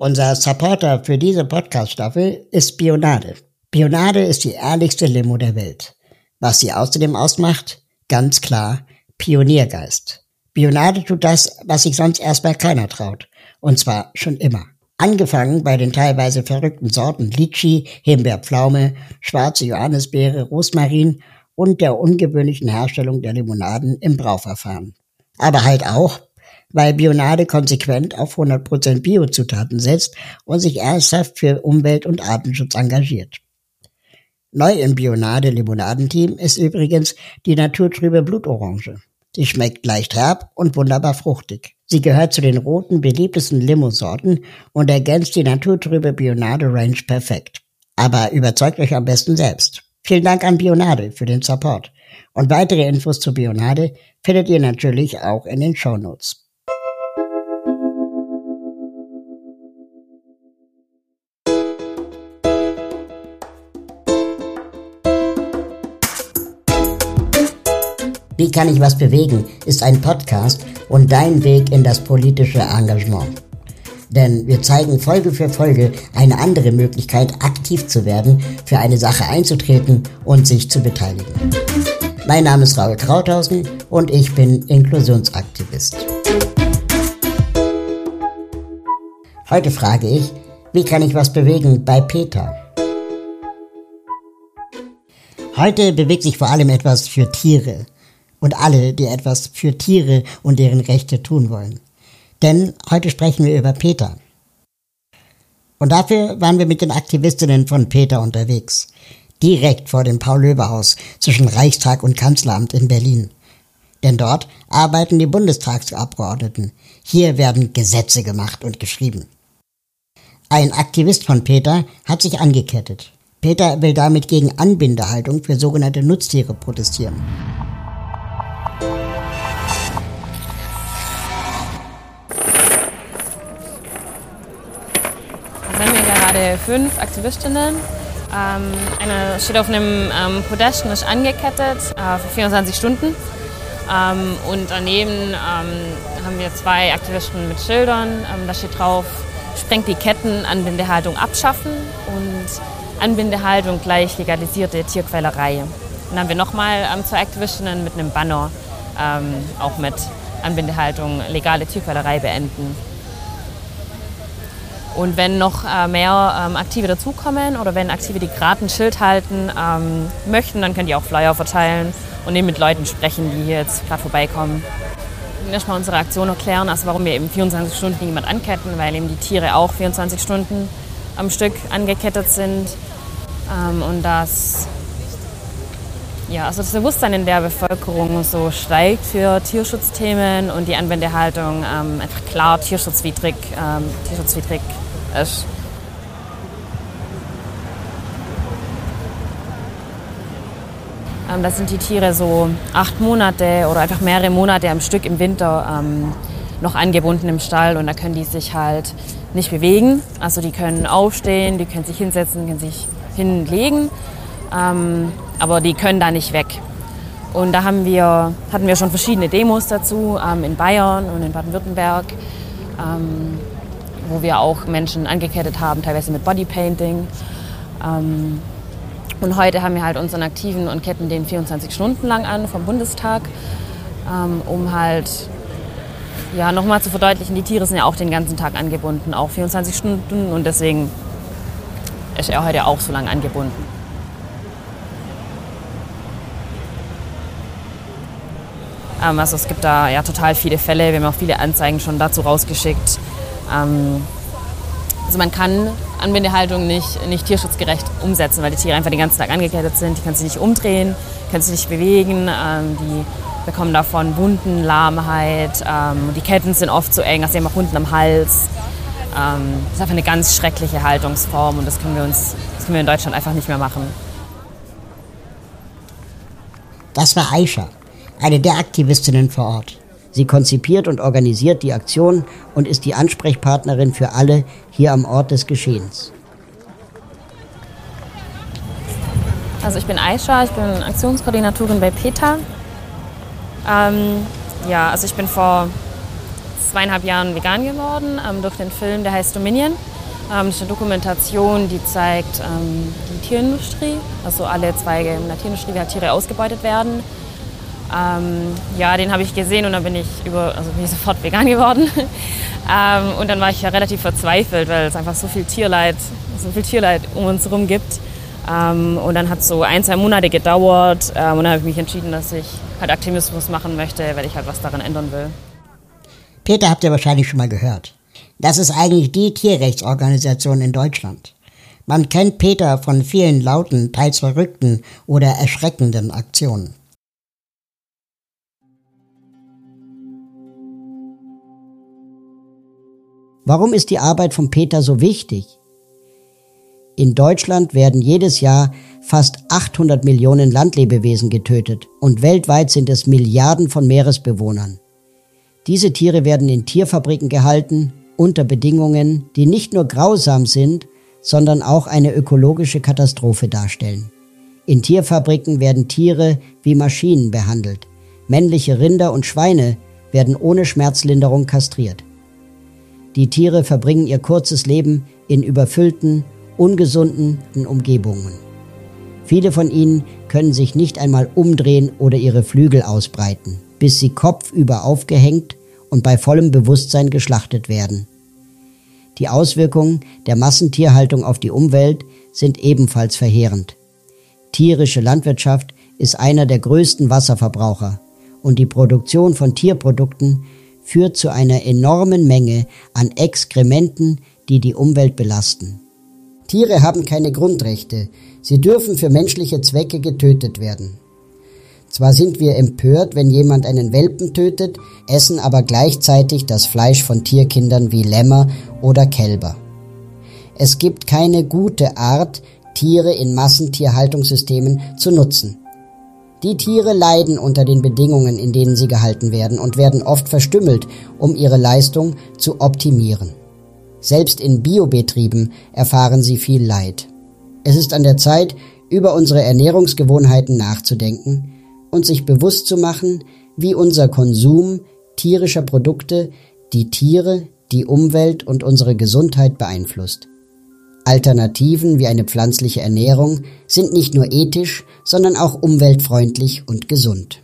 Unser Supporter für diese Podcast-Staffel ist Bionade. Bionade ist die ehrlichste Limo der Welt. Was sie außerdem ausmacht? Ganz klar, Pioniergeist. Bionade tut das, was sich sonst erstmal keiner traut. Und zwar schon immer. Angefangen bei den teilweise verrückten Sorten Litschi, Himbeerpflaume, schwarze Johannisbeere, Rosmarin und der ungewöhnlichen Herstellung der Limonaden im Brauverfahren. Aber halt auch, weil Bionade konsequent auf 100% Biozutaten setzt und sich ernsthaft für Umwelt- und Artenschutz engagiert. Neu im Bionade-Limonadenteam ist übrigens die naturtrübe Blutorange. Sie schmeckt leicht herb und wunderbar fruchtig. Sie gehört zu den roten beliebtesten Limo-Sorten und ergänzt die naturtrübe Bionade Range perfekt. Aber überzeugt euch am besten selbst. Vielen Dank an Bionade für den Support. Und weitere Infos zu Bionade findet ihr natürlich auch in den Show Wie kann ich was bewegen? ist ein Podcast und dein Weg in das politische Engagement. Denn wir zeigen Folge für Folge eine andere Möglichkeit, aktiv zu werden, für eine Sache einzutreten und sich zu beteiligen. Mein Name ist Raul Krauthausen und ich bin Inklusionsaktivist. Heute frage ich, wie kann ich was bewegen bei Peter? Heute bewegt sich vor allem etwas für Tiere und alle, die etwas für Tiere und deren Rechte tun wollen. Denn heute sprechen wir über Peter. Und dafür waren wir mit den Aktivistinnen von Peter unterwegs. Direkt vor dem Paul-Löbe-Haus zwischen Reichstag und Kanzleramt in Berlin. Denn dort arbeiten die Bundestagsabgeordneten. Hier werden Gesetze gemacht und geschrieben. Ein Aktivist von Peter hat sich angekettet. Peter will damit gegen Anbindehaltung für sogenannte Nutztiere protestieren. Gerade fünf Aktivistinnen. Ähm, eine steht auf einem ähm, Podest und ist angekettet äh, für 24 Stunden. Ähm, und daneben ähm, haben wir zwei Aktivisten mit Schildern. Ähm, da steht drauf, sprengt die Ketten, Anbindehaltung abschaffen und Anbindehaltung gleich legalisierte Tierquälerei. Dann haben wir nochmal ähm, zwei Aktivistinnen mit einem Banner, auch mit Anbindehaltung, legale Tierquälerei beenden. Und wenn noch äh, mehr ähm, Aktive dazukommen oder wenn Aktive, die gerade ein Schild halten ähm, möchten, dann könnt ihr auch Flyer verteilen und eben mit Leuten sprechen, die hier jetzt gerade vorbeikommen. Erstmal unsere Aktion erklären, also warum wir eben 24 Stunden niemand anketten, weil eben die Tiere auch 24 Stunden am Stück angekettet sind. Ähm, und dass ja, also das Bewusstsein in der Bevölkerung so steigt für Tierschutzthemen und die Anwendehaltung ähm, einfach klar tierschutzwidrig, ähm, tierschutzwidrig ist. Ähm, da sind die Tiere so acht Monate oder einfach mehrere Monate am Stück im Winter ähm, noch angebunden im Stall und da können die sich halt nicht bewegen. Also die können aufstehen, die können sich hinsetzen, können sich hinlegen, ähm, aber die können da nicht weg. Und da haben wir, hatten wir schon verschiedene Demos dazu ähm, in Bayern und in Baden-Württemberg. Wo wir auch Menschen angekettet haben, teilweise mit Bodypainting. Ähm, und heute haben wir halt unseren Aktiven und ketten den 24 Stunden lang an vom Bundestag, ähm, um halt ja, nochmal zu verdeutlichen, die Tiere sind ja auch den ganzen Tag angebunden, auch 24 Stunden und deswegen ist er heute auch so lange angebunden. Ähm, also es gibt da ja total viele Fälle, wir haben auch viele Anzeigen schon dazu rausgeschickt. Ähm, also man kann Anbindehaltung nicht, nicht tierschutzgerecht umsetzen, weil die Tiere einfach den ganzen Tag angekettet sind. Die können sich nicht umdrehen, können sich nicht bewegen. Ähm, die bekommen davon Wunden, Lahmheit. Ähm, die Ketten sind oft zu eng, also sie haben auch Wunden am Hals. Ähm, das ist einfach eine ganz schreckliche Haltungsform und das können wir uns, das können wir in Deutschland einfach nicht mehr machen. Das war Aisha, eine der Aktivistinnen vor Ort. Sie konzipiert und organisiert die Aktion und ist die Ansprechpartnerin für alle hier am Ort des Geschehens. Also ich bin Aisha, ich bin Aktionskoordinatorin bei PETA. Ähm, ja, also ich bin vor zweieinhalb Jahren vegan geworden ähm, durch den Film, der heißt Dominion. Ähm, das ist eine Dokumentation, die zeigt ähm, die Tierindustrie, also alle Zweige in der Tierindustrie, wie halt Tiere ausgebeutet werden. Ähm, ja, den habe ich gesehen und dann bin ich, über, also bin ich sofort vegan geworden. ähm, und dann war ich ja relativ verzweifelt, weil es einfach so viel Tierleid, so viel Tierleid um uns herum gibt. Ähm, und dann hat es so ein, zwei Monate gedauert ähm, und dann habe ich mich entschieden, dass ich halt Aktivismus machen möchte, weil ich halt was daran ändern will. Peter habt ihr wahrscheinlich schon mal gehört. Das ist eigentlich die Tierrechtsorganisation in Deutschland. Man kennt Peter von vielen lauten, teils verrückten oder erschreckenden Aktionen. Warum ist die Arbeit von Peter so wichtig? In Deutschland werden jedes Jahr fast 800 Millionen Landlebewesen getötet und weltweit sind es Milliarden von Meeresbewohnern. Diese Tiere werden in Tierfabriken gehalten, unter Bedingungen, die nicht nur grausam sind, sondern auch eine ökologische Katastrophe darstellen. In Tierfabriken werden Tiere wie Maschinen behandelt. Männliche Rinder und Schweine werden ohne Schmerzlinderung kastriert. Die Tiere verbringen ihr kurzes Leben in überfüllten, ungesunden Umgebungen. Viele von ihnen können sich nicht einmal umdrehen oder ihre Flügel ausbreiten, bis sie kopfüber aufgehängt und bei vollem Bewusstsein geschlachtet werden. Die Auswirkungen der Massentierhaltung auf die Umwelt sind ebenfalls verheerend. Tierische Landwirtschaft ist einer der größten Wasserverbraucher und die Produktion von Tierprodukten führt zu einer enormen Menge an Exkrementen, die die Umwelt belasten. Tiere haben keine Grundrechte, sie dürfen für menschliche Zwecke getötet werden. Zwar sind wir empört, wenn jemand einen Welpen tötet, essen aber gleichzeitig das Fleisch von Tierkindern wie Lämmer oder Kälber. Es gibt keine gute Art, Tiere in Massentierhaltungssystemen zu nutzen. Die Tiere leiden unter den Bedingungen, in denen sie gehalten werden und werden oft verstümmelt, um ihre Leistung zu optimieren. Selbst in Biobetrieben erfahren sie viel Leid. Es ist an der Zeit, über unsere Ernährungsgewohnheiten nachzudenken und sich bewusst zu machen, wie unser Konsum tierischer Produkte die Tiere, die Umwelt und unsere Gesundheit beeinflusst. Alternativen wie eine pflanzliche Ernährung sind nicht nur ethisch, sondern auch umweltfreundlich und gesund.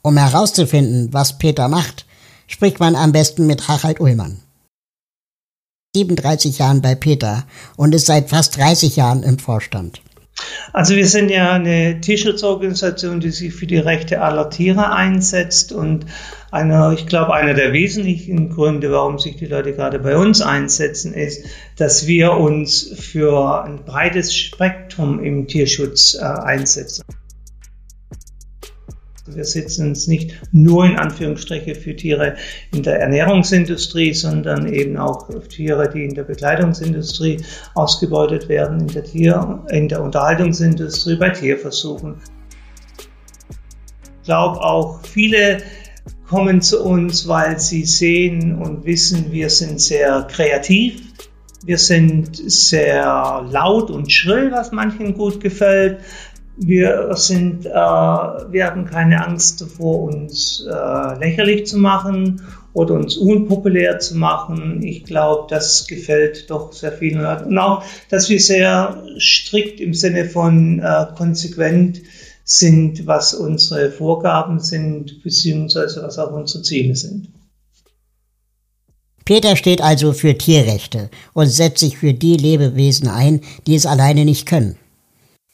Um herauszufinden, was Peter macht, spricht man am besten mit Harald Ullmann. 37 Jahren bei Peter und ist seit fast 30 Jahren im Vorstand. Also wir sind ja eine Tierschutzorganisation, die sich für die Rechte aller Tiere einsetzt und einer, ich glaube, einer der wesentlichen Gründe, warum sich die Leute gerade bei uns einsetzen, ist, dass wir uns für ein breites Spektrum im Tierschutz äh, einsetzen. Wir setzen uns nicht nur in Anführungsstriche für Tiere in der Ernährungsindustrie, sondern eben auch Tiere, die in der Bekleidungsindustrie ausgebeutet werden, in der, Tier, in der Unterhaltungsindustrie, bei Tierversuchen. Ich glaube auch viele kommen zu uns, weil sie sehen und wissen, wir sind sehr kreativ. Wir sind sehr laut und schrill, was manchen gut gefällt. Wir sind, äh, wir haben keine Angst davor, uns äh, lächerlich zu machen oder uns unpopulär zu machen. Ich glaube, das gefällt doch sehr vielen Leuten. Und auch, dass wir sehr strikt im Sinne von äh, konsequent sind, was unsere Vorgaben sind, beziehungsweise was auch unsere Ziele sind. Peter steht also für Tierrechte und setzt sich für die Lebewesen ein, die es alleine nicht können.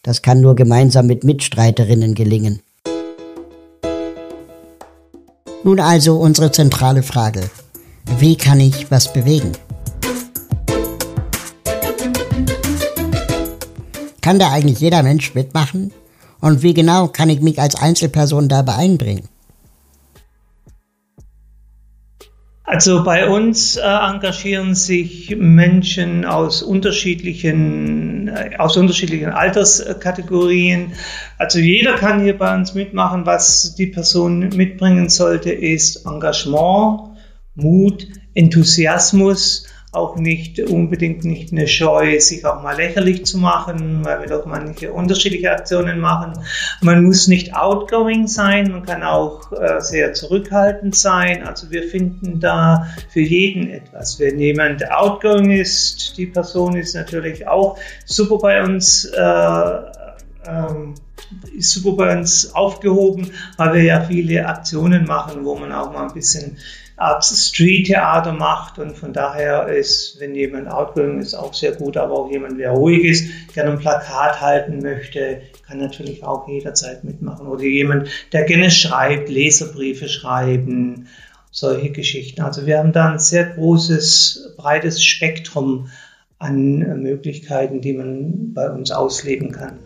Das kann nur gemeinsam mit Mitstreiterinnen gelingen. Nun also unsere zentrale Frage. Wie kann ich was bewegen? Kann da eigentlich jeder Mensch mitmachen? Und wie genau kann ich mich als Einzelperson dabei einbringen? Also bei uns äh, engagieren sich Menschen aus unterschiedlichen, äh, aus unterschiedlichen Alterskategorien. Also jeder kann hier bei uns mitmachen. Was die Person mitbringen sollte, ist Engagement, Mut, Enthusiasmus, auch nicht unbedingt nicht eine Scheu, sich auch mal lächerlich zu machen, weil wir doch manche unterschiedliche Aktionen machen. Man muss nicht outgoing sein, man kann auch äh, sehr zurückhaltend sein. Also wir finden da für jeden etwas. Wenn jemand outgoing ist, die Person ist natürlich auch super bei uns. Äh, ähm, ist super bei uns aufgehoben, weil wir ja viele Aktionen machen, wo man auch mal ein bisschen Street-Theater macht und von daher ist, wenn jemand outgoing ist, auch sehr gut, aber auch jemand, der ruhig ist, gerne ein Plakat halten möchte, kann natürlich auch jederzeit mitmachen oder jemand, der gerne schreibt, Leserbriefe schreiben, solche Geschichten. Also wir haben da ein sehr großes, breites Spektrum an Möglichkeiten, die man bei uns ausleben kann.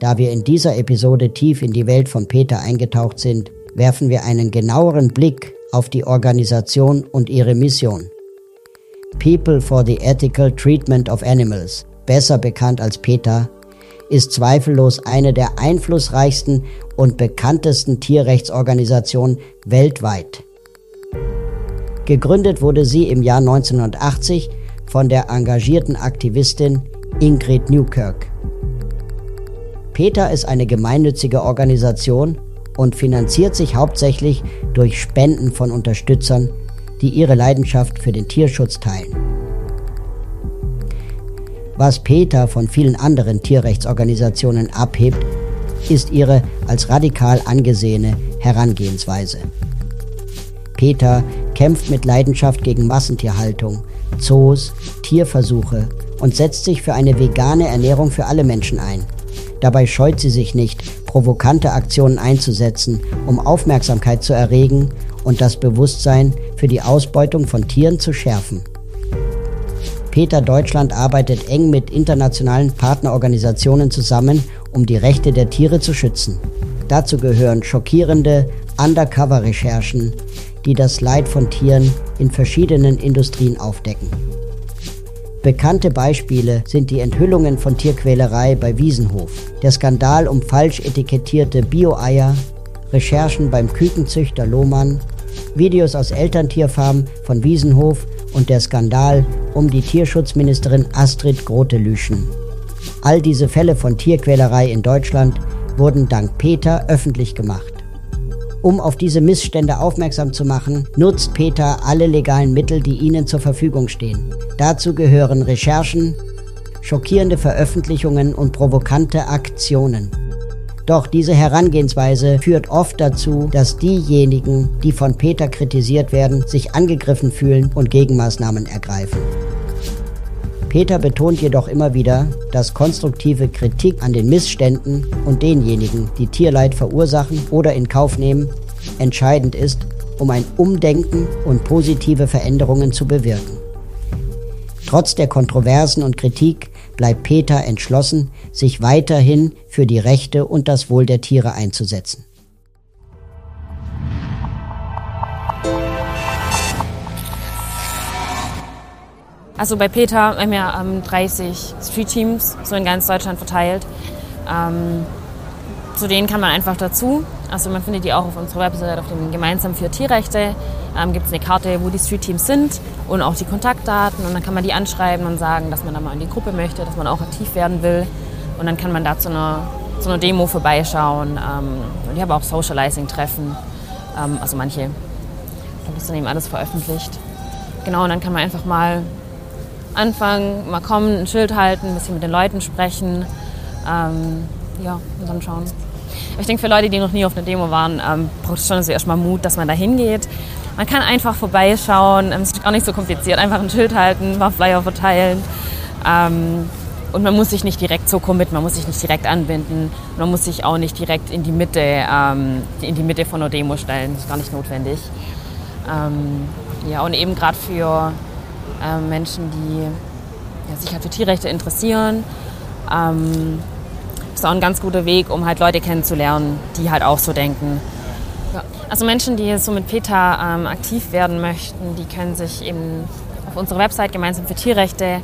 Da wir in dieser Episode tief in die Welt von Peter eingetaucht sind, werfen wir einen genaueren Blick auf die Organisation und ihre Mission. People for the Ethical Treatment of Animals, besser bekannt als PETA, ist zweifellos eine der einflussreichsten und bekanntesten Tierrechtsorganisationen weltweit. Gegründet wurde sie im Jahr 1980 von der engagierten Aktivistin Ingrid Newkirk. PETA ist eine gemeinnützige Organisation und finanziert sich hauptsächlich durch Spenden von Unterstützern, die ihre Leidenschaft für den Tierschutz teilen. Was PETA von vielen anderen Tierrechtsorganisationen abhebt, ist ihre als radikal angesehene Herangehensweise. PETA kämpft mit Leidenschaft gegen Massentierhaltung, Zoos, Tierversuche und setzt sich für eine vegane Ernährung für alle Menschen ein. Dabei scheut sie sich nicht, provokante Aktionen einzusetzen, um Aufmerksamkeit zu erregen und das Bewusstsein für die Ausbeutung von Tieren zu schärfen. Peter Deutschland arbeitet eng mit internationalen Partnerorganisationen zusammen, um die Rechte der Tiere zu schützen. Dazu gehören schockierende Undercover-Recherchen, die das Leid von Tieren in verschiedenen Industrien aufdecken. Bekannte Beispiele sind die Enthüllungen von Tierquälerei bei Wiesenhof, der Skandal um falsch etikettierte Bio-Eier, Recherchen beim Kükenzüchter Lohmann, Videos aus Elterntierfarmen von Wiesenhof und der Skandal um die Tierschutzministerin Astrid Grote-Lüschen. All diese Fälle von Tierquälerei in Deutschland wurden dank Peter öffentlich gemacht. Um auf diese Missstände aufmerksam zu machen, nutzt Peter alle legalen Mittel, die ihnen zur Verfügung stehen. Dazu gehören Recherchen, schockierende Veröffentlichungen und provokante Aktionen. Doch diese Herangehensweise führt oft dazu, dass diejenigen, die von Peter kritisiert werden, sich angegriffen fühlen und Gegenmaßnahmen ergreifen. Peter betont jedoch immer wieder, dass konstruktive Kritik an den Missständen und denjenigen, die Tierleid verursachen oder in Kauf nehmen, entscheidend ist, um ein Umdenken und positive Veränderungen zu bewirken. Trotz der Kontroversen und Kritik bleibt Peter entschlossen, sich weiterhin für die Rechte und das Wohl der Tiere einzusetzen. Also bei Peter haben wir ähm, 30 Street-Teams so in ganz Deutschland verteilt. Ähm, zu denen kann man einfach dazu. Also man findet die auch auf unserer Website auf dem Gemeinsam für Tierrechte. Ähm, Gibt es eine Karte, wo die Street-Teams sind und auch die Kontaktdaten. Und dann kann man die anschreiben und sagen, dass man da mal in die Gruppe möchte, dass man auch aktiv werden will. Und dann kann man da zu einer, zu einer Demo vorbeischauen. Ähm, und ich habe auch Socializing-Treffen. Ähm, also manche. Das ist dann eben alles veröffentlicht. Genau, und dann kann man einfach mal anfangen, mal kommen, ein Schild halten, ein bisschen mit den Leuten sprechen. Ähm, ja, und dann schauen. Ich denke, für Leute, die noch nie auf einer Demo waren, ähm, braucht es schon also erstmal Mut, dass man da hingeht. Man kann einfach vorbeischauen, ähm, es ist gar nicht so kompliziert, einfach ein Schild halten, ein paar Flyer verteilen. Ähm, und man muss sich nicht direkt so committen, man muss sich nicht direkt anbinden. Man muss sich auch nicht direkt in die Mitte, ähm, in die Mitte von einer Demo stellen. Das ist gar nicht notwendig. Ähm, ja, und eben gerade für ähm, Menschen, die ja, sich halt für Tierrechte interessieren, ähm, ist auch ein ganz guter Weg, um halt Leute kennenzulernen, die halt auch so denken. Ja. Also Menschen, die so mit PETA ähm, aktiv werden möchten, die können sich eben auf unserer Website gemeinsam für Tierrechte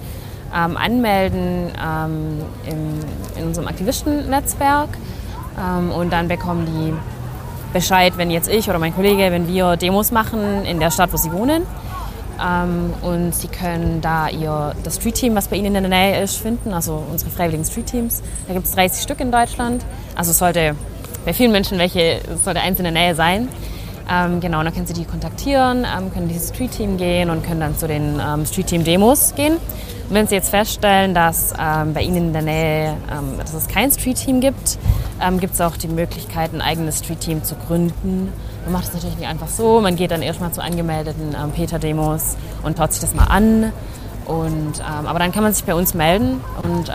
ähm, anmelden ähm, im, in unserem Aktivistennetzwerk ähm, und dann bekommen die Bescheid, wenn jetzt ich oder mein Kollege, wenn wir Demos machen in der Stadt, wo sie wohnen. Ähm, und Sie können da ihr, das Street Team, was bei Ihnen in der Nähe ist, finden, also unsere freiwilligen Street Teams. Da gibt es 30 Stück in Deutschland. Also sollte bei vielen Menschen welche, sollte eins in der Nähe sein. Ähm, genau, dann können Sie die kontaktieren, ähm, können dieses Street Team gehen und können dann zu den ähm, Street Team Demos gehen. Und wenn Sie jetzt feststellen, dass ähm, bei Ihnen in der Nähe, ähm, dass es kein Street Team gibt, ähm, gibt es auch die Möglichkeit, ein eigenes Street Team zu gründen. Man macht es natürlich nicht einfach so. Man geht dann erstmal zu angemeldeten Peter-Demos und schaut sich das mal an. Und, aber dann kann man sich bei uns melden und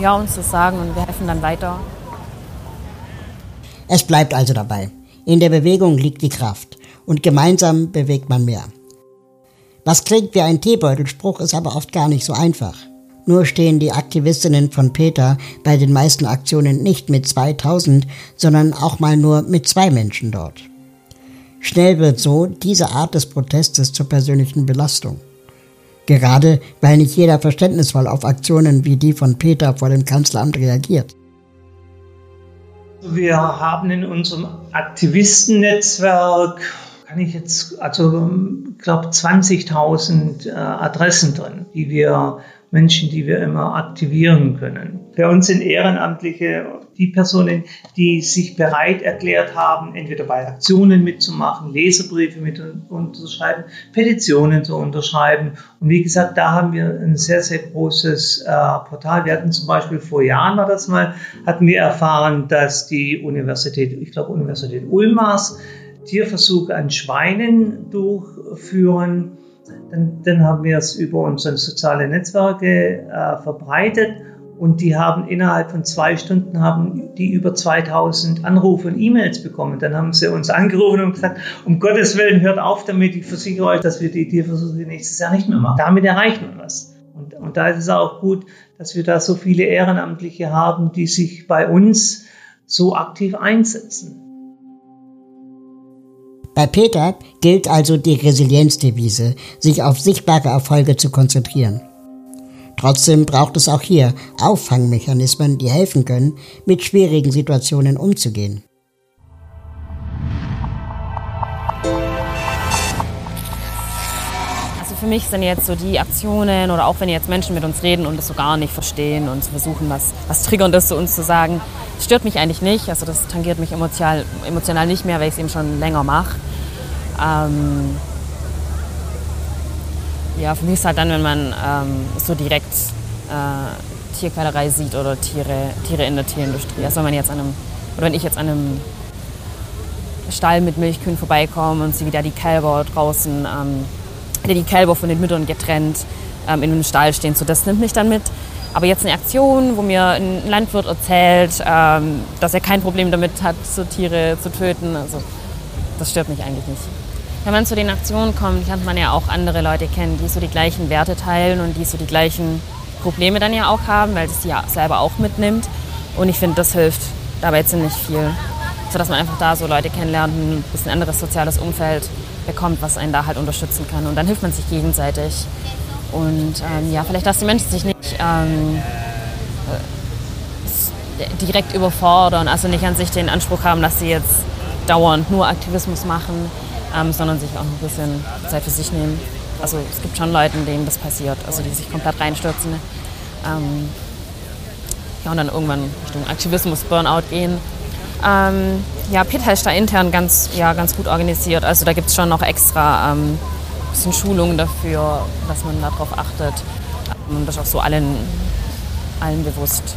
ja, uns das sagen und wir helfen dann weiter. Es bleibt also dabei. In der Bewegung liegt die Kraft und gemeinsam bewegt man mehr. Was klingt wie ein Teebeutelspruch, ist aber oft gar nicht so einfach. Nur stehen die Aktivistinnen von Peter bei den meisten Aktionen nicht mit 2000, sondern auch mal nur mit zwei Menschen dort. Schnell wird so diese Art des Protestes zur persönlichen Belastung. Gerade weil nicht jeder verständnisvoll auf Aktionen wie die von Peter vor dem Kanzleramt reagiert. Wir haben in unserem Aktivistennetzwerk, kann ich jetzt, also ich glaube 20.000 äh, Adressen drin, die wir Menschen, die wir immer aktivieren können. Für uns sind Ehrenamtliche die Personen, die sich bereit erklärt haben, entweder bei Aktionen mitzumachen, Leserbriefe mit unterschreiben, Petitionen zu unterschreiben. Und wie gesagt, da haben wir ein sehr, sehr großes äh, Portal. Wir hatten zum Beispiel vor Jahren war das mal, hatten wir erfahren, dass die Universität, ich glaube Universität Ulmars, Tierversuche an Schweinen durchführen dann, dann haben wir es über unsere sozialen Netzwerke äh, verbreitet und die haben innerhalb von zwei Stunden haben die über 2000 Anrufe und E-Mails bekommen. Dann haben sie uns angerufen und gesagt, um Gottes Willen hört auf damit, ich versichere euch, dass wir die Tierversuche nächstes Jahr nicht mehr machen. Damit erreicht man was. Und, und da ist es auch gut, dass wir da so viele Ehrenamtliche haben, die sich bei uns so aktiv einsetzen. Bei Peter gilt also die Resilienzdevise, sich auf sichtbare Erfolge zu konzentrieren. Trotzdem braucht es auch hier Auffangmechanismen, die helfen können, mit schwierigen Situationen umzugehen. Für mich sind jetzt so die Aktionen oder auch wenn jetzt Menschen mit uns reden und das so gar nicht verstehen und versuchen, was, was Triggerndes zu uns zu sagen, stört mich eigentlich nicht. Also das tangiert mich emotional, emotional nicht mehr, weil ich es eben schon länger mache. Ähm, ja, für mich ist halt dann, wenn man ähm, so direkt äh, Tierquälerei sieht oder Tiere, Tiere in der Tierindustrie. Also wenn man jetzt an einem, oder wenn ich jetzt an einem Stall mit Milchkühen vorbeikomme und sehe wieder die Kälber draußen, ähm, die Kälber von den Müttern getrennt ähm, in einem Stall stehen, so das nimmt mich dann mit. Aber jetzt eine Aktion, wo mir ein Landwirt erzählt, ähm, dass er kein Problem damit hat, so Tiere zu töten, also das stört mich eigentlich nicht. Wenn man zu den Aktionen kommt, lernt man ja auch andere Leute kennen, die so die gleichen Werte teilen und die so die gleichen Probleme dann ja auch haben, weil sie ja selber auch mitnimmt. Und ich finde, das hilft dabei ziemlich viel. So dass man einfach da so Leute kennenlernt, ein bisschen anderes soziales Umfeld bekommt, was einen da halt unterstützen kann. Und dann hilft man sich gegenseitig. Und ähm, ja, vielleicht, dass die Menschen sich nicht ähm, äh, direkt überfordern, also nicht an sich den Anspruch haben, dass sie jetzt dauernd nur Aktivismus machen, ähm, sondern sich auch ein bisschen Zeit für sich nehmen. Also es gibt schon Leute, denen das passiert, also die sich komplett reinstürzen. Ähm, ja, und dann irgendwann Richtung Aktivismus, Burnout gehen. Ähm, ja, Peter ist da intern ganz, ja, ganz gut organisiert. Also da gibt es schon noch extra ähm, bisschen Schulungen dafür, dass man darauf achtet. Und das ist auch so allen, allen bewusst.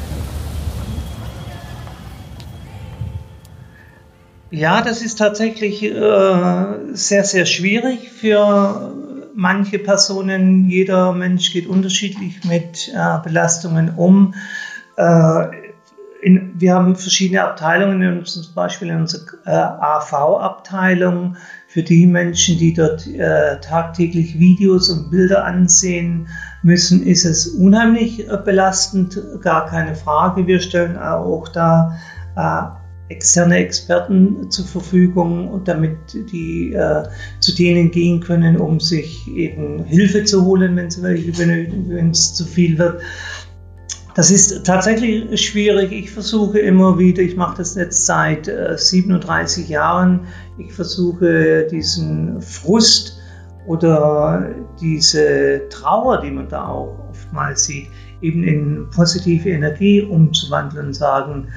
Ja, das ist tatsächlich äh, sehr, sehr schwierig für manche Personen. Jeder Mensch geht unterschiedlich mit äh, Belastungen um. Äh, in, wir haben verschiedene Abteilungen, zum Beispiel in unserer äh, AV-Abteilung für die Menschen, die dort äh, tagtäglich Videos und Bilder ansehen müssen, ist es unheimlich äh, belastend, gar keine Frage. Wir stellen auch da externe Experten zur Verfügung, damit die äh, zu denen gehen können, um sich eben Hilfe zu holen, wenn es zu viel wird. Das ist tatsächlich schwierig. Ich versuche immer wieder, ich mache das jetzt seit äh, 37 Jahren, ich versuche diesen Frust oder diese Trauer, die man da auch oftmals sieht, eben in positive Energie umzuwandeln und sagen,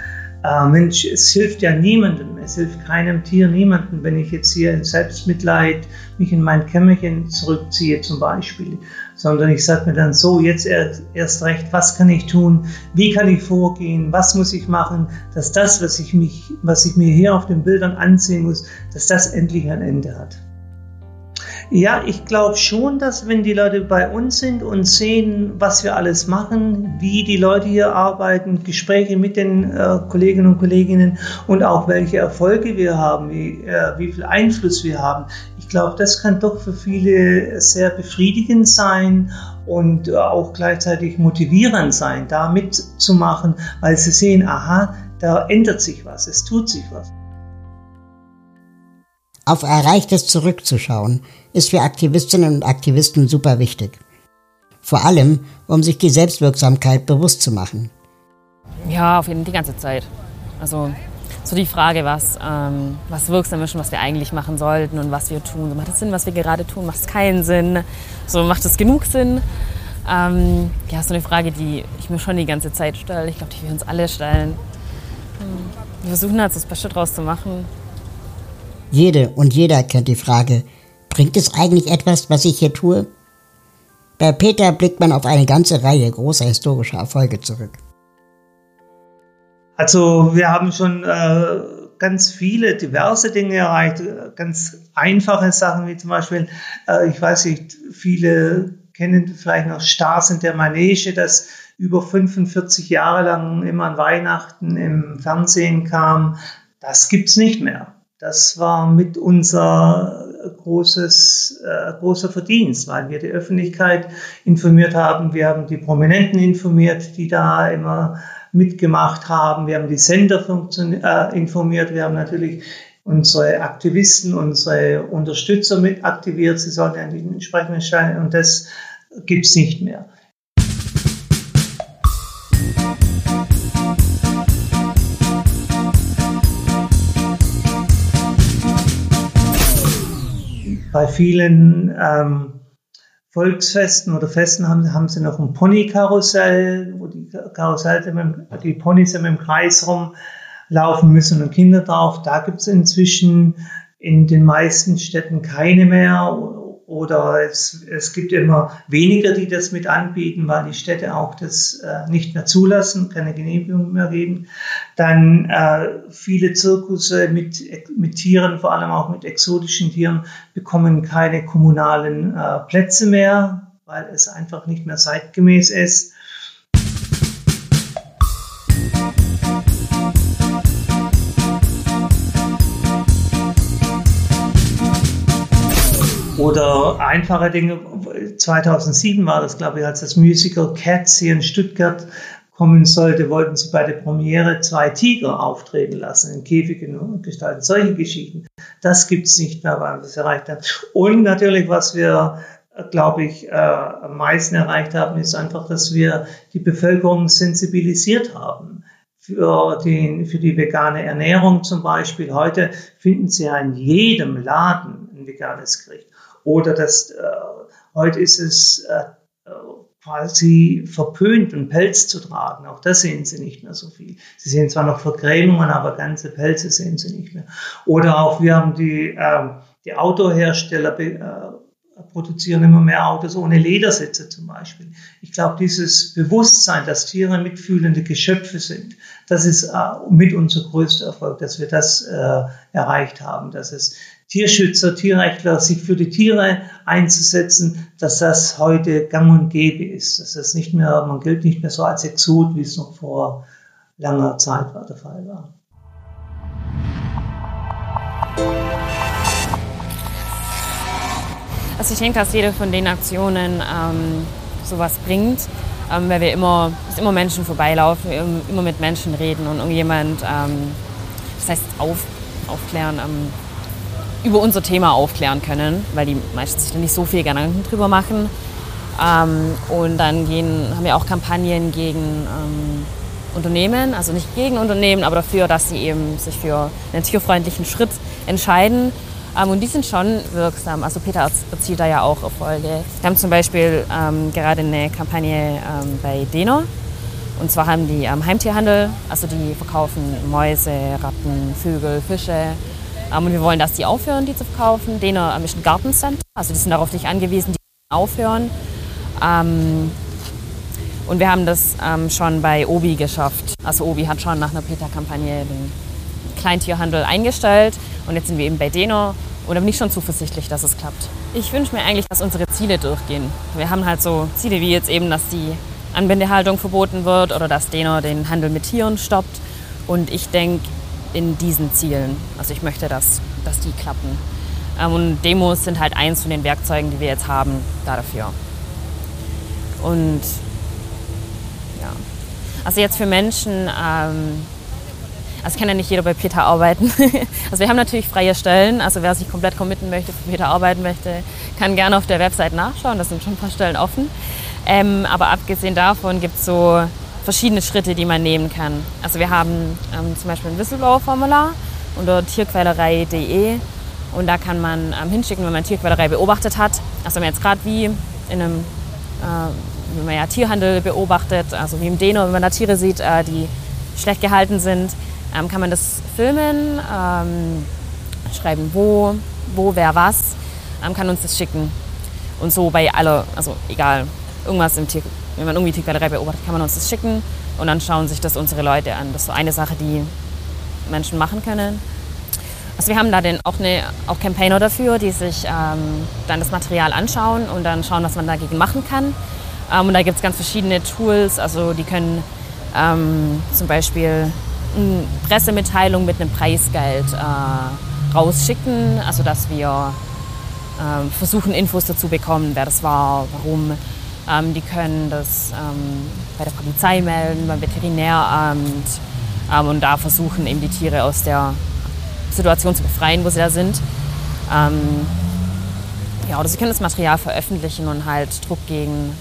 äh, Mensch, es hilft ja niemandem, es hilft keinem Tier, niemandem, wenn ich jetzt hier in Selbstmitleid mich in mein Kämmerchen zurückziehe zum Beispiel, sondern ich sage mir dann so, jetzt erst recht, was kann ich tun, wie kann ich vorgehen, was muss ich machen, dass das, was ich, mich, was ich mir hier auf den Bildern ansehen muss, dass das endlich ein Ende hat. Ja, ich glaube schon, dass wenn die Leute bei uns sind und sehen, was wir alles machen, wie die Leute hier arbeiten, Gespräche mit den äh, Kolleginnen und Kolleginnen und auch welche Erfolge wir haben, wie, äh, wie viel Einfluss wir haben, ich glaube, das kann doch für viele sehr befriedigend sein und auch gleichzeitig motivierend sein, da mitzumachen, weil sie sehen, aha, da ändert sich was, es tut sich was. Auf Erreichtes zurückzuschauen, ist für Aktivistinnen und Aktivisten super wichtig. Vor allem, um sich die Selbstwirksamkeit bewusst zu machen. Ja, auf jeden Fall die ganze Zeit. Also so die Frage, was, ähm, was wirksam ist und was wir eigentlich machen sollten und was wir tun. So, macht es Sinn, was wir gerade tun? Macht es keinen Sinn? So macht es genug Sinn? Ähm, ja, so eine Frage, die ich mir schon die ganze Zeit stelle. Ich glaube, die wir uns alle stellen. Hm, wir versuchen halt so das Beste draus zu machen. Jede und jeder kennt die Frage, bringt es eigentlich etwas, was ich hier tue? Bei Peter blickt man auf eine ganze Reihe großer historischer Erfolge zurück. Also wir haben schon äh, ganz viele diverse Dinge erreicht, ganz einfache Sachen wie zum Beispiel, äh, ich weiß nicht, viele kennen vielleicht noch Stars in der Manege, das über 45 Jahre lang immer an Weihnachten im Fernsehen kam. Das gibt's nicht mehr. Das war mit unser großes, äh, großer Verdienst, weil wir die Öffentlichkeit informiert haben. Wir haben die Prominenten informiert, die da immer mitgemacht haben. Wir haben die Sender äh, informiert. Wir haben natürlich unsere Aktivisten, unsere Unterstützer mit aktiviert. Sie sollen an den entsprechenden Steinen und das gibt's nicht mehr. Bei vielen ähm, Volksfesten oder Festen haben, haben sie noch ein Ponykarussell, wo die Karussell, die Ponys im Kreis rumlaufen müssen und Kinder drauf. Da gibt es inzwischen in den meisten Städten keine mehr oder es, es gibt immer weniger, die das mit anbieten, weil die Städte auch das äh, nicht mehr zulassen, keine Genehmigung mehr geben. Dann äh, viele Zirkusse mit, mit Tieren, vor allem auch mit exotischen Tieren, bekommen keine kommunalen äh, Plätze mehr, weil es einfach nicht mehr zeitgemäß ist. Oder einfache Dinge. 2007 war das, glaube ich, als das Musical Cats hier in Stuttgart kommen sollte, wollten sie bei der Premiere zwei Tiger auftreten lassen, in Käfigen und gestalten. Solche Geschichten. Das gibt es nicht mehr, weil wir es erreicht haben. Und natürlich, was wir, glaube ich, äh, am meisten erreicht haben, ist einfach, dass wir die Bevölkerung sensibilisiert haben für, den, für die vegane Ernährung zum Beispiel. Heute finden Sie ja in jedem Laden ein veganes Gericht. Oder das, äh, heute ist es äh, quasi verpönt, einen Pelz zu tragen. Auch das sehen Sie nicht mehr so viel. Sie sehen zwar noch Vergrämungen, aber ganze Pelze sehen Sie nicht mehr. Oder auch wir haben die, äh, die Autohersteller äh, produzieren immer mehr Autos ohne Ledersitze zum Beispiel. Ich glaube, dieses Bewusstsein, dass Tiere mitfühlende Geschöpfe sind, das ist äh, mit unser größter Erfolg, dass wir das äh, erreicht haben, dass es Tierschützer, Tierrechtler, sich für die Tiere einzusetzen, dass das heute gang und gäbe ist. Dass das nicht mehr, man gilt nicht mehr so als Exot, wie es noch vor langer Zeit war, der Fall war. Also ich denke, dass jede von den Aktionen ähm, sowas bringt, ähm, weil wir immer, immer Menschen vorbeilaufen, immer mit Menschen reden und irgendjemand, ähm, das heißt auf, aufklären, ähm, über unser Thema aufklären können, weil die meisten sich da nicht so viel Gedanken drüber machen. Ähm, und dann gehen, haben wir auch Kampagnen gegen ähm, Unternehmen, also nicht gegen Unternehmen, aber dafür, dass sie eben sich für einen tierfreundlichen Schritt entscheiden. Ähm, und die sind schon wirksam. Also Peter erzielt da ja auch Erfolge. Wir haben zum Beispiel ähm, gerade eine Kampagne ähm, bei Dena. Und zwar haben die ähm, Heimtierhandel, also die verkaufen Mäuse, Ratten, Vögel, Fische. Ähm, und wir wollen, dass die aufhören, die zu verkaufen. Dena ist ein Gartencenter, also die sind darauf nicht angewiesen, die aufhören. Ähm, und wir haben das ähm, schon bei Obi geschafft. Also Obi hat schon nach einer Peter-Kampagne den Kleintierhandel eingestellt und jetzt sind wir eben bei Deno und bin ich schon zuversichtlich, dass es klappt. Ich wünsche mir eigentlich, dass unsere Ziele durchgehen. Wir haben halt so Ziele wie jetzt eben, dass die Anbindehaltung verboten wird oder dass Deno den Handel mit Tieren stoppt. Und ich denke in diesen Zielen. Also ich möchte, dass, dass die klappen. Ähm, und Demos sind halt eins von den Werkzeugen, die wir jetzt haben dafür. Und ja. Also jetzt für Menschen, ähm, also kann ja nicht jeder bei Peter arbeiten. also wir haben natürlich freie Stellen. Also wer sich komplett committen möchte, für Peter arbeiten möchte, kann gerne auf der Website nachschauen. Da sind schon ein paar Stellen offen. Ähm, aber abgesehen davon gibt es so verschiedene Schritte, die man nehmen kann. Also wir haben ähm, zum Beispiel ein Whistleblower-Formular unter tierquälerei.de und da kann man ähm, hinschicken, wenn man Tierquälerei beobachtet hat. Also wenn man jetzt gerade wie in einem äh, wenn man ja Tierhandel beobachtet, also wie im Deno, wenn man da Tiere sieht, äh, die schlecht gehalten sind, ähm, kann man das filmen, ähm, schreiben wo, wo, wer was, ähm, kann uns das schicken. Und so bei aller, also egal, irgendwas im Tier, wenn man irgendwie Tierquälerei beobachtet, kann man uns das schicken und dann schauen sich das unsere Leute an. Das ist so eine Sache, die Menschen machen können. Also wir haben da den, auch, eine, auch Campaigner dafür, die sich ähm, dann das Material anschauen und dann schauen, was man dagegen machen kann. Ähm, und da gibt es ganz verschiedene Tools. Also die können ähm, zum Beispiel eine Pressemitteilung mit einem Preisgeld äh, rausschicken, also dass wir äh, versuchen, Infos dazu bekommen, wer das war, warum. Ähm, die können das ähm, bei der Polizei melden, beim Veterinäramt ähm, und da versuchen, eben die Tiere aus der Situation zu befreien, wo sie da sind. Ähm, ja, oder sie können das Material veröffentlichen und halt Druck gegen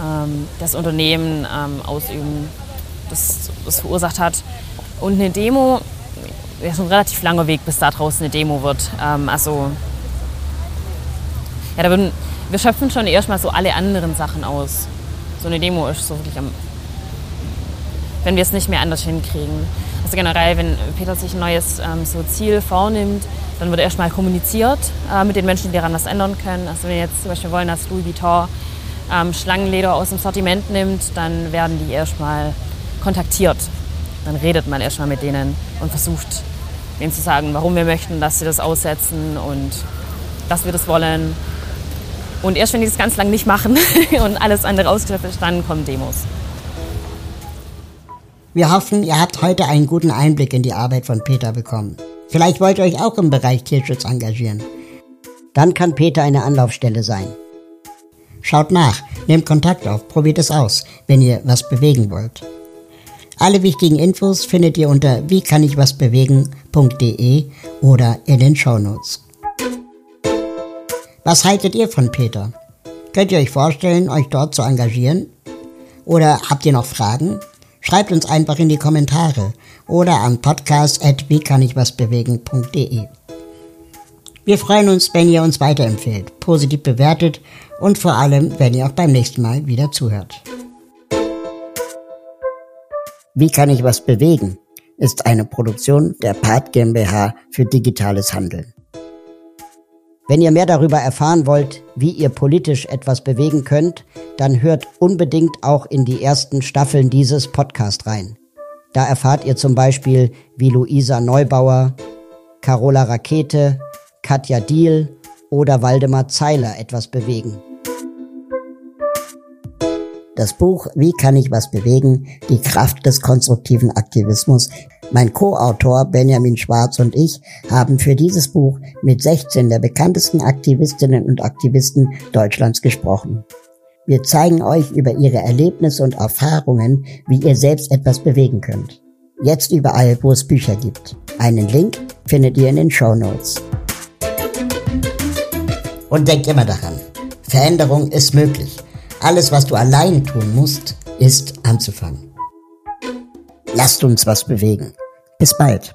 ähm, das Unternehmen ähm, ausüben, das das verursacht hat. Und eine Demo, ja, ist ein relativ langer Weg, bis da draußen eine Demo wird. Also, ja, da würden, wir schöpfen schon erstmal so alle anderen Sachen aus. So eine Demo ist so wirklich am, wenn wir es nicht mehr anders hinkriegen. Also generell, wenn Peter sich ein neues ähm, so Ziel vornimmt, dann wird erstmal kommuniziert äh, mit den Menschen, die daran was ändern können. Also wenn wir jetzt zum Beispiel wollen, dass Louis Vuitton ähm, Schlangenleder aus dem Sortiment nimmt, dann werden die erstmal kontaktiert. Dann redet man erstmal mit denen und versucht ihnen zu sagen, warum wir möchten, dass sie das aussetzen und dass wir das wollen. Und erst wenn die das ganz lang nicht machen und alles andere ausgeschöpft ist, dann kommen Demos. Wir hoffen, ihr habt heute einen guten Einblick in die Arbeit von Peter bekommen. Vielleicht wollt ihr euch auch im Bereich Tierschutz engagieren. Dann kann Peter eine Anlaufstelle sein. Schaut nach, nehmt Kontakt auf, probiert es aus, wenn ihr was bewegen wollt. Alle wichtigen Infos findet ihr unter wiekannigwasbewegen.de oder in den Shownotes. Was haltet ihr von Peter? Könnt ihr euch vorstellen, euch dort zu engagieren? Oder habt ihr noch Fragen? Schreibt uns einfach in die Kommentare oder an podcast.wiekannigwasbewegen.de. Wir freuen uns, wenn ihr uns weiterempfehlt, positiv bewertet und vor allem, wenn ihr auch beim nächsten Mal wieder zuhört. Wie kann ich was bewegen? ist eine Produktion der Part GmbH für digitales Handeln. Wenn ihr mehr darüber erfahren wollt, wie ihr politisch etwas bewegen könnt, dann hört unbedingt auch in die ersten Staffeln dieses Podcast rein. Da erfahrt ihr zum Beispiel, wie Luisa Neubauer, Carola Rakete, Katja Diel oder Waldemar Zeiler etwas bewegen. Das Buch Wie kann ich was bewegen? Die Kraft des konstruktiven Aktivismus. Mein Co-Autor Benjamin Schwarz und ich haben für dieses Buch mit 16 der bekanntesten Aktivistinnen und Aktivisten Deutschlands gesprochen. Wir zeigen euch über ihre Erlebnisse und Erfahrungen, wie ihr selbst etwas bewegen könnt. Jetzt überall, wo es Bücher gibt. Einen Link findet ihr in den Show Notes. Und denkt immer daran, Veränderung ist möglich. Alles, was du allein tun musst, ist anzufangen. Lasst uns was bewegen. Bis bald.